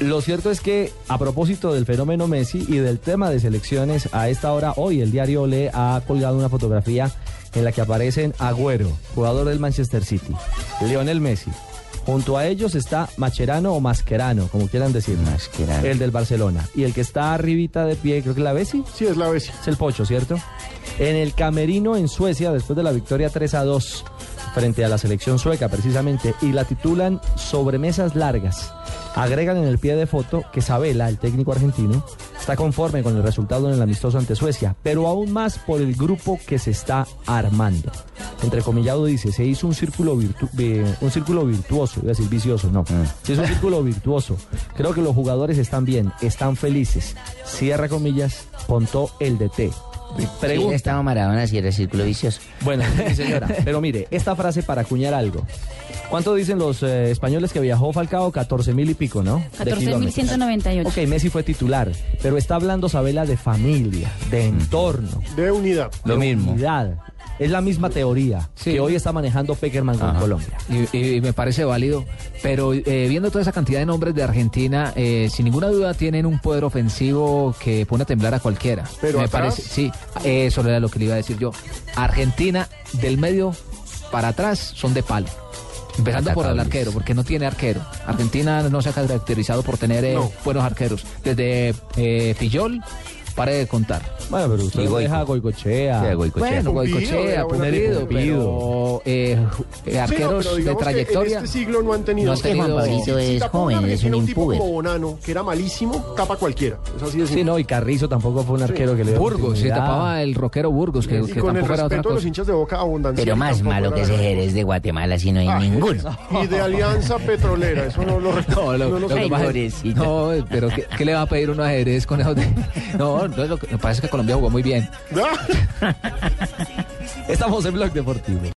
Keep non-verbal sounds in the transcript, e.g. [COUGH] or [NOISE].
Lo cierto es que a propósito del fenómeno Messi y del tema de selecciones, a esta hora hoy el diario Le ha colgado una fotografía en la que aparecen Agüero, jugador del Manchester City, Lionel Messi. Junto a ellos está Macherano o Mascherano, como quieran decir. Mascherano. El del Barcelona. Y el que está arribita de pie, creo que es la Bessi. Sí, es la Bessi. Es el Pocho, ¿cierto? En el camerino en Suecia, después de la victoria 3 a 2 frente a la selección sueca, precisamente, y la titulan Sobremesas Largas. Agregan en el pie de foto que Sabela, el técnico argentino, está conforme con el resultado en el amistoso ante Suecia, pero aún más por el grupo que se está armando. Entrecomillado dice, se hizo un círculo, virtu eh, un círculo virtuoso, iba a decir vicioso, no. Se hizo un círculo virtuoso. Creo que los jugadores están bien, están felices. Cierra comillas, contó el DT. Pregunta. estaba Maradona si era círculo vicioso. Bueno, sí, señora. [LAUGHS] Pero mire, esta frase para acuñar algo. ¿Cuánto dicen los eh, españoles que viajó Falcao? 14 mil y pico, ¿no? De kilómetros. 14.198. Ok, Messi fue titular, pero está hablando Sabela de familia, de entorno, De unidad. Lo de mismo. unidad. Es la misma teoría Sí. que hoy está manejando Peckerman con Ajá. Colombia. Y, y me parece válido, pero eh, viendo toda esa cantidad de nombres de Argentina, eh, sin ninguna duda tienen un poder ofensivo que pone a temblar a cualquiera. Pero me atrás- parece, sí, eso era lo que le iba a decir yo. Argentina del medio para atrás son de palo. Empezando por el arquero, porque no tiene arquero. Argentina no se ha caracterizado por tener eh, No. buenos arqueros. Desde eh, Fillol, pare de contar. Bueno, pero usted Y Goico. deja a Goicochea. Sí, a. Bueno, Goicochea, pero eh, eh, Sí, no, arqueros de trayectoria. En este siglo no han tenido. no han Juan tenido- Pablito Si es joven, es un un tipo impuber. como Bonano, que era malísimo, tapa cualquiera. Es así de Sí, no, y Carrizo tampoco fue un arquero que le Burgos, se tapaba el rockero Burgos, que, Y que con el tampoco era otra respeto de los cosa. hinchas de Boca abundancia. Pero más malo que ese Jerez de Guatemala, si no hay Ah, ninguno. [LAUGHS] Y de Alianza Petrolera, eso no lo [LAUGHS] No, lo, no lo que pasa es- no, pero ¿qué, qué le va a pedir uno a Jerez con eso? de- [LAUGHS] No, no, lo que lo que pasa es que Colombia jugó muy bien. Estamos en Blog Deportivo.